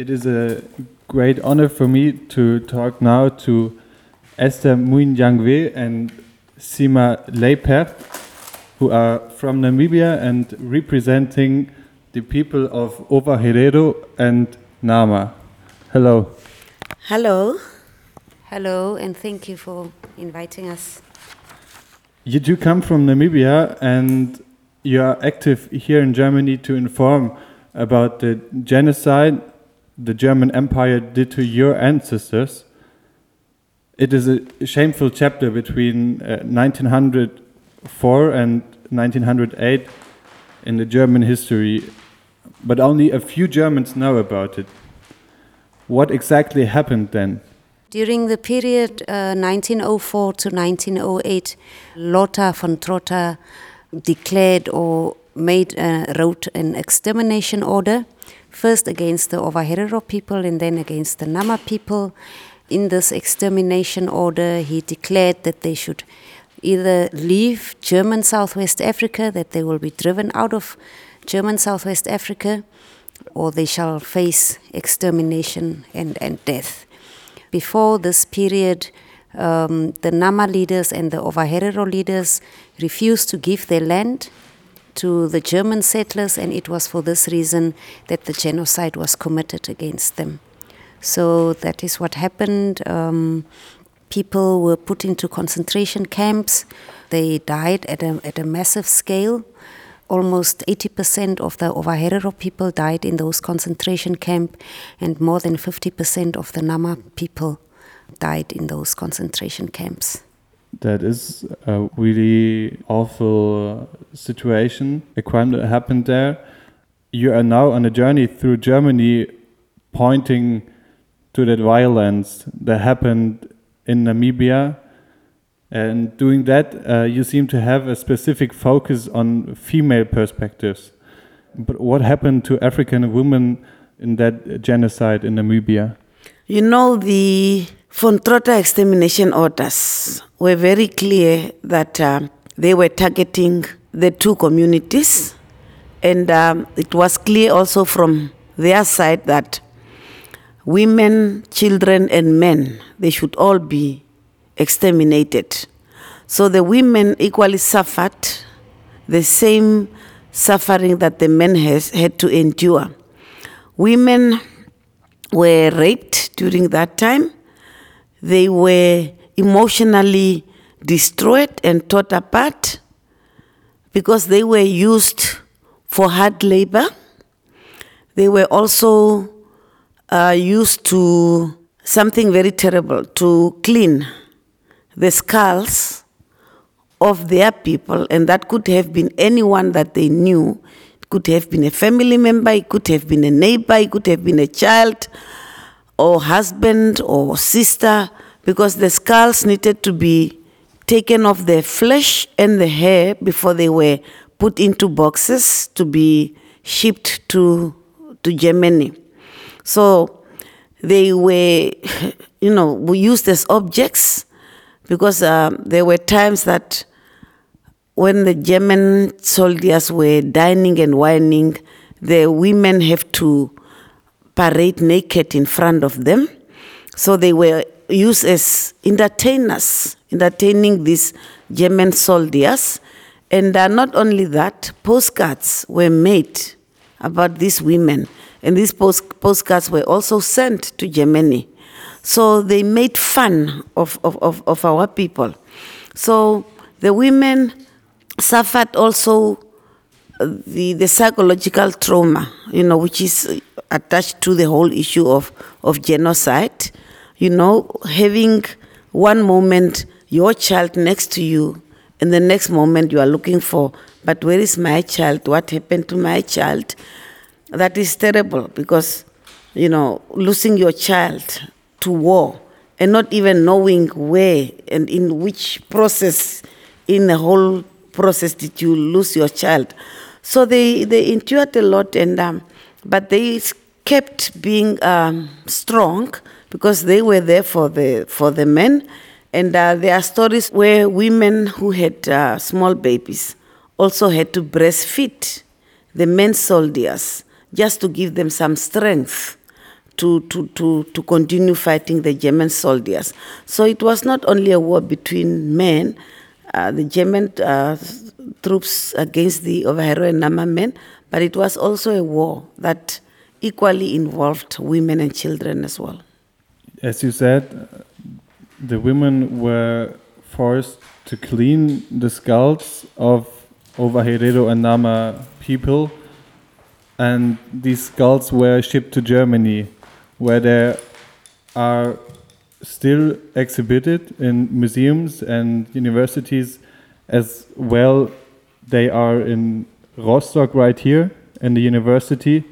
It is a great honor for me to talk now to Esther Muinjangue and Sima Luipert, who are from Namibia and representing the people of Ovaherero and Nama. Hello. Hello. Hello, and thank you for inviting us. You do come from Namibia and you are active here in Germany to inform about the genocide the German Empire did to your ancestors. It is a shameful chapter between uh, 1904 and 1908 in the German history, but only a few Germans know about it. What exactly happened then? During the period uh, 1904 to 1908, Lothar von Trotha declared or made uh, wrote an extermination order first against the Ovaherero people and then against the Nama people. In this extermination order, he declared that they should either leave German Southwest Africa, that they will be driven out of German Southwest Africa, or they shall face extermination and, and death. Before this period, um, the Nama leaders and the Ovaherero leaders refused to give their land to the German settlers, and it was for this reason that the genocide was committed against them. So that is what happened. Um, people were put into concentration camps. They died at a, at a massive scale. Almost 80% of the Ovaherero people died in those concentration camps, and more than 50% of the Nama people died in those concentration camps. That is a really awful situation, a crime that happened there. You are now on a journey through Germany pointing to that violence that happened in Namibia. And doing that, uh, you seem to have a specific focus on female perspectives. But what happened to African women in that genocide in Namibia? You know, the von Trotha extermination orders were very clear that uh, they were targeting the two communities. And um, it was clear also from their side that women, children, and men, they should all be exterminated. So the women equally suffered the same suffering that the men has had to endure. Women were raped during that time. They were emotionally destroyed and torn apart because they were used for hard labor. They were also uh, used to something very terrible to clean the skulls of their people, and that could have been anyone that they knew. It could have been a family member, it could have been a neighbor, it could have been a child, or husband, or sister, because the skulls needed to be taken off the flesh and the hair before they were put into boxes to be shipped to, to Germany. So they were, you know, we used as objects because um, there were times that when the German soldiers were dining and wining, the women have to parade naked in front of them. So they were used as entertainers, entertaining these German soldiers. And uh, not only that, postcards were made about these women. And these post- postcards were also sent to Germany. So they made fun of, of, of, of our people. So the women suffered also the, the psychological trauma, you know, which is attached to the whole issue of, of genocide you know, having one moment your child next to you, and the next moment you are looking for, but where is my child? What happened to my child? That is terrible because, you know, losing your child to war and not even knowing where and in which process, in the whole process, did you lose your child. So they, they endured a lot, and um, but they kept being um, strong because they were there for the for the men, and uh, there are stories where women who had uh, small babies also had to breastfeed the men soldiers just to give them some strength to, to, to, to continue fighting the German soldiers. So it was not only a war between men, uh, the German uh, troops against the Ovaherero and Nama men, but it was also a war that equally involved women and children as well. As you said, the women were forced to clean the skulls of Ovaherero and Nama people, and these skulls were shipped to Germany where they are still exhibited in museums and universities as well. They are in Rostock right here in the university,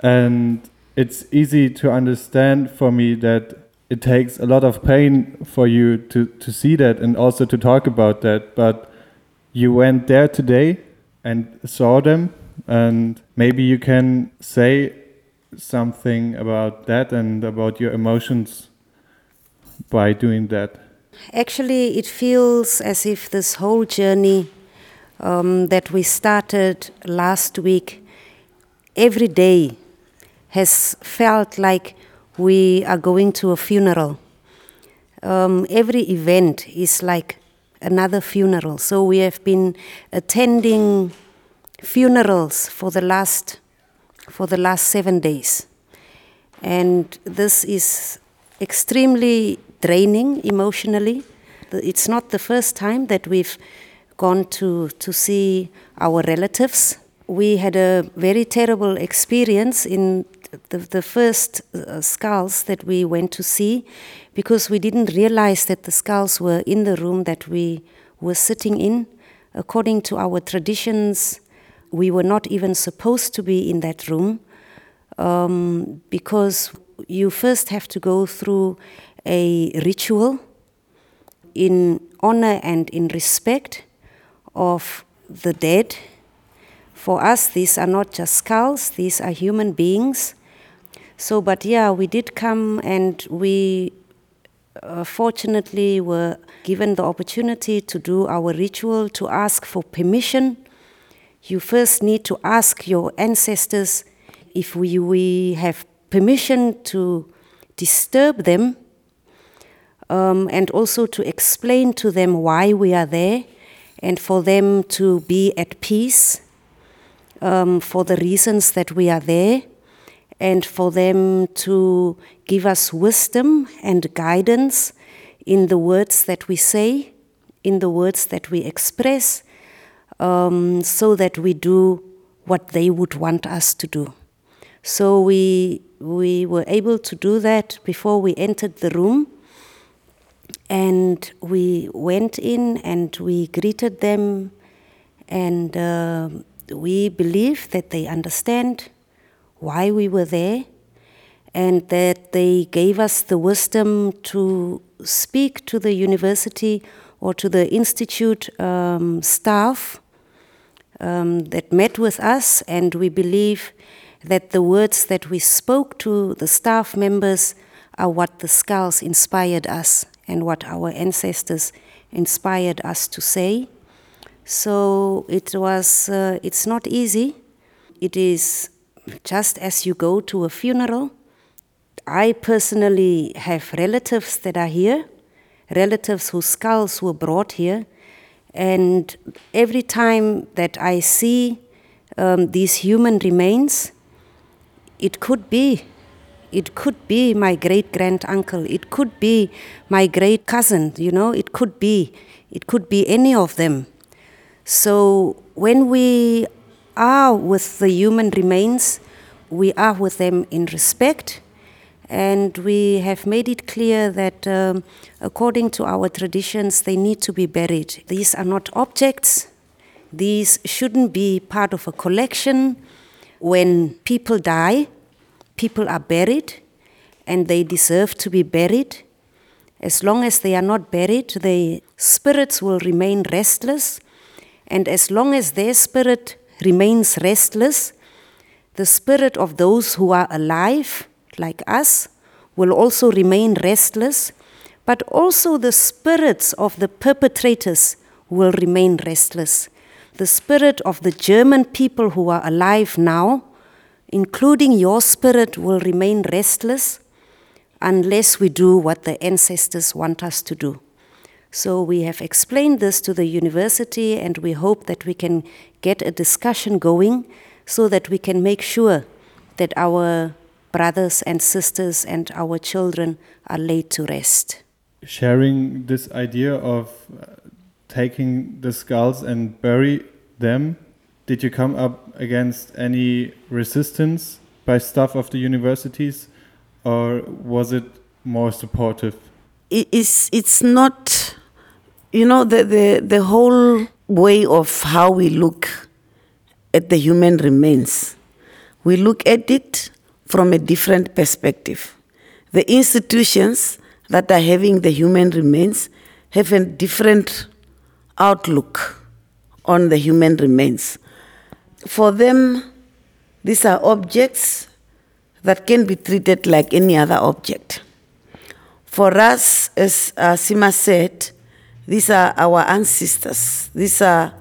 and it's easy to understand for me that it takes a lot of pain for you to, to see that and also to talk about that. But you went there today and saw them, and maybe you can say something about that and about your emotions by doing that? Actually, it feels as if this whole journey um, that we started last week, every day has felt like we are going to a funeral. Um, every event is like another funeral. So we have been attending funerals for the last for the last seven days. And this is extremely draining emotionally. It's not the first time that we've gone to, to see our relatives. We had a very terrible experience in the, the first uh, skulls that we went to see because we didn't realize that the skulls were in the room that we were sitting in. According to our traditions, we were not even supposed to be in that room um, because you first have to go through a ritual in honor and in respect of the dead. For us, these are not just skulls, these are human beings. So, but yeah, we did come and we uh, fortunately were given the opportunity to do our ritual, to ask for permission you first need to ask your ancestors if we, we have permission to disturb them um, and also to explain to them why we are there and for them to be at peace um, for the reasons that we are there and for them to give us wisdom and guidance in the words that we say, in the words that we express, um, so that we do what they would want us to do. So we, we were able to do that before we entered the room. And we went in and we greeted them, and uh, we believe that they understand why we were there, and that they gave us the wisdom to speak to the university or to the institute um, staff um, that met with us, and we believe that the words that we spoke to the staff members are what the skulls inspired us and what our ancestors inspired us to say. So it was, uh, it's not easy. It is just as you go to a funeral. I personally have relatives that are here, relatives whose skulls were brought here, and every time that I see um, these human remains, it could be, it could be my great grand uncle, it could be my great cousin, you know, it could be, it could be any of them. So when we are with the human remains, we are with them in respect and we have made it clear that um, according to our traditions, they need to be buried. These are not objects, these shouldn't be part of a collection. When people die, people are buried and they deserve to be buried. As long as they are not buried, their spirits will remain restless. And as long as their spirit remains restless, the spirit of those who are alive like us, will also remain restless, but also the spirits of the perpetrators will remain restless. The spirit of the German people who are alive now including your spirit, will remain restless unless we do what the ancestors want us to do. So we have explained this to the university, and we hope that we can get a discussion going so that we can make sure that our brothers and sisters and our children are laid to rest. Sharing this idea of uh, taking the skulls and bury them, did you come up against any resistance by staff of the universities, or was it more supportive? It's, it's not you know, the, the, the whole way of how we look at the human remains, we look at it from a different perspective. The institutions that are having the human remains have a different outlook on the human remains. For them, these are objects that can be treated like any other object. For us, as uh, Sima said, these are our ancestors. These are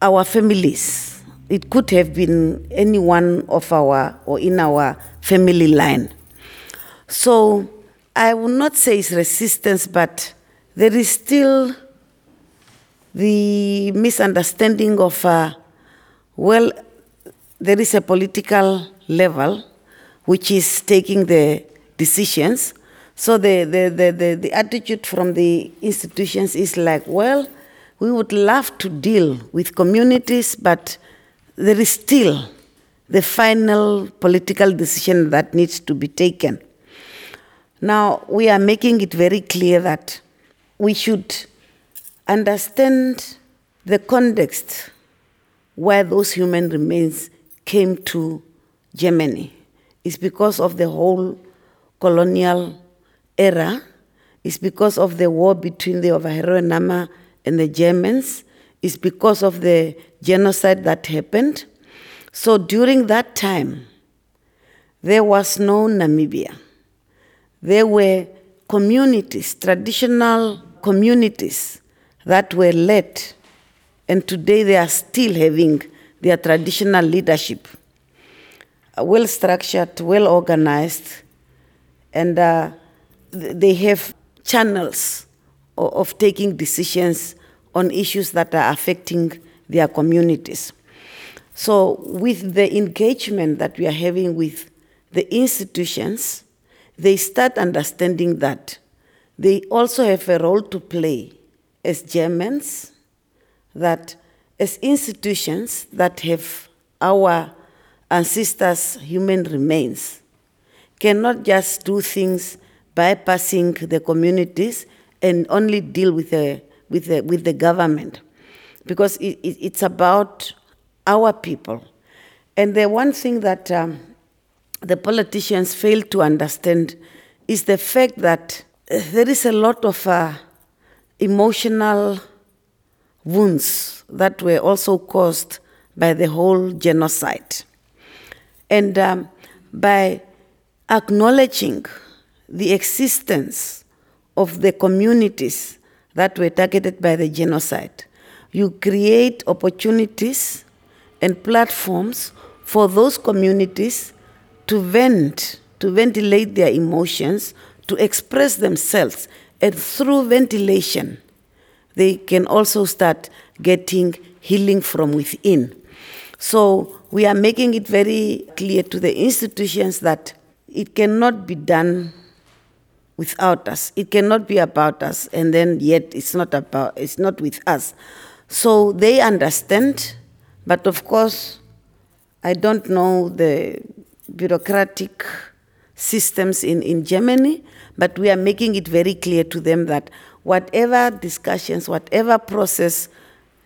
our families. It could have been any one of our or in our family line. So I will not say it's resistance, but there is still the misunderstanding of, uh, well, there is a political level which is taking the decisions, so the, the, the, the, the attitude from the institutions is like, well, we would love to deal with communities, but there is still the final political decision that needs to be taken. Now, we are making it very clear that we should understand the context where those human remains came to Germany. It's because of the whole colonial era is because of the war between the Ovaherero and the Germans, is because of the genocide that happened. So during that time, there was no Namibia. There were communities, traditional communities that were led, and today they are still having their traditional leadership, well structured, well organized, and uh, they have channels of, of taking decisions on issues that are affecting their communities. So, with the engagement that we are having with the institutions, they start understanding that they also have a role to play as Germans, that as institutions that have our ancestors' human remains cannot just do things bypassing the communities and only deal with the, with the, with the government because it, it, it's about our people. And the one thing that um, the politicians fail to understand is the fact that there is a lot of uh, emotional wounds that were also caused by the whole genocide. And um, by acknowledging the existence of the communities that were targeted by the genocide. You create opportunities and platforms for those communities to vent, to ventilate their emotions, to express themselves. And through ventilation, they can also start getting healing from within. So we are making it very clear to the institutions that it cannot be done without us. It cannot be about us, and then yet it's not about it's not with us. So they understand, but of course, I don't know the bureaucratic systems in, in Germany, but we are making it very clear to them that whatever discussions, whatever process,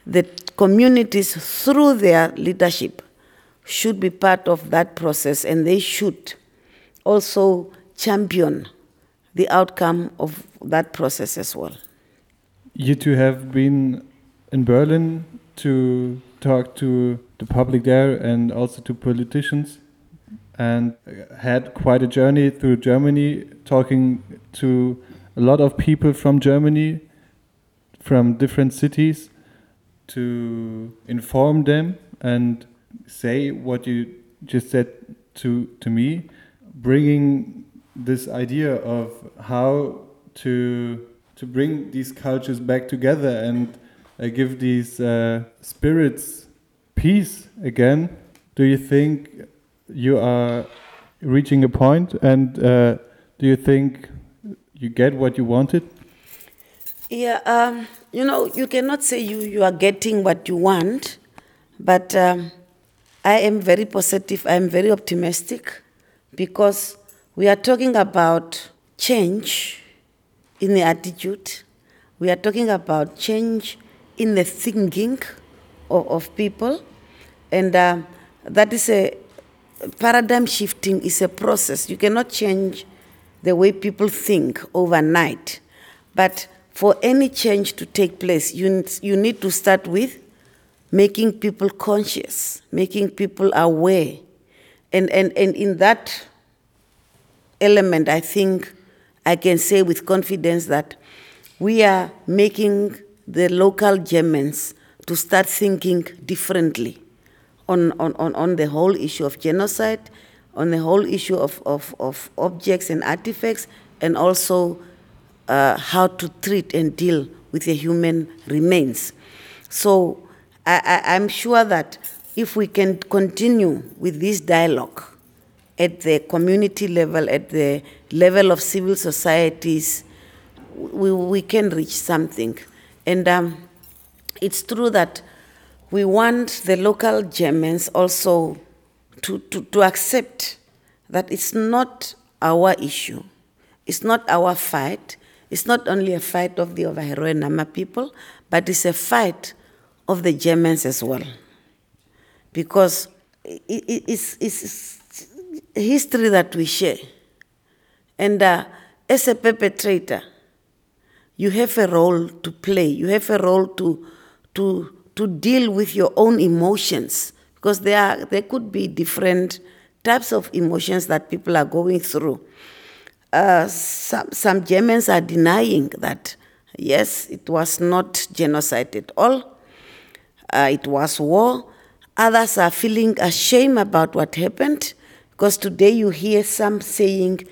the communities through their leadership should be part of that process and they should also champion the outcome of that process as well. You two have been in Berlin to talk to the public there and also to politicians and had quite a journey through Germany talking to a lot of people from Germany from different cities to inform them and say what you just said to to me, bringing this idea of how to to bring these cultures back together and uh, give these uh, spirits peace again. Do you think you are reaching a point, and uh, do you think you get what you wanted? Yeah, um, you know, you cannot say you, you are getting what you want, but um, I am very positive, I am very optimistic because we are talking about change in the attitude, we are talking about change in the thinking of, of people, and uh, that is a paradigm shifting is a process. You cannot change the way people think overnight, but for any change to take place, you, you need to start with making people conscious, making people aware. And, and, and in that element, I think I can say with confidence that we are making the local Germans to start thinking differently on, on, on, on the whole issue of genocide, on the whole issue of, of, of objects and artifacts, and also uh, how to treat and deal with the human remains. So I, I, I'm sure that if we can continue with this dialogue at the community level, at the level of civil societies, we, we can reach something. And um, it's true that we want the local Germans also to, to, to accept that it's not our issue, it's not our fight, it's not only a fight of the Ovaherero Nama people, but it's a fight of the Germans as well. Because it, it, it's, it's history that we share. And uh, as a perpetrator, you have a role to play. You have a role to, to, to deal with your own emotions because there, are, there could be different types of emotions that people are going through. Uh, some, some Germans are denying that, yes, it was not genocide at all, uh, it was war. Others are feeling ashamed about what happened because today you hear some saying,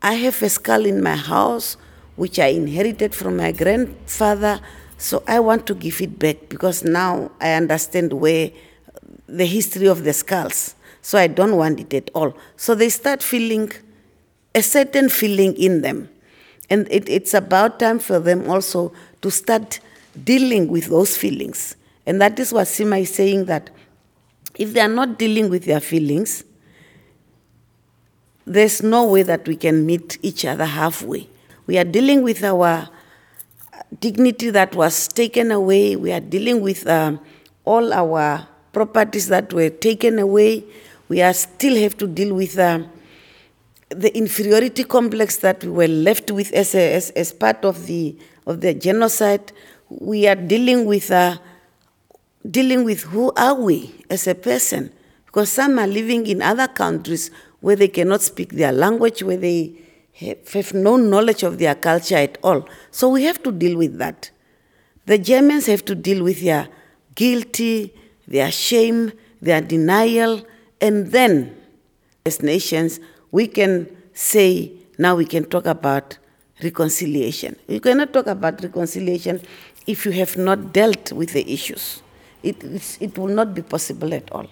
I have a skull in my house which I inherited from my grandfather, so I want to give it back because now I understand where the history of the skulls. So I don't want it at all. So they start feeling a certain feeling in them. And it, it's about time for them also to start dealing with those feelings. And that is what Sima is saying that if they are not dealing with their feelings, there's no way that we can meet each other halfway. We are dealing with our dignity that was taken away. We are dealing with um, all our properties that were taken away. We are still have to deal with uh, the inferiority complex that we were left with as, a, as, as part of the, of the genocide. We are dealing with, uh, dealing with who are we as a person. Because some are living in other countries where they cannot speak their language, where they have, have no knowledge of their culture at all. So we have to deal with that. The Germans have to deal with their guilty, their shame, their denial, and then, as nations, we can say, now we can talk about reconciliation. You cannot talk about reconciliation if you have not dealt with the issues. It, it will not be possible at all.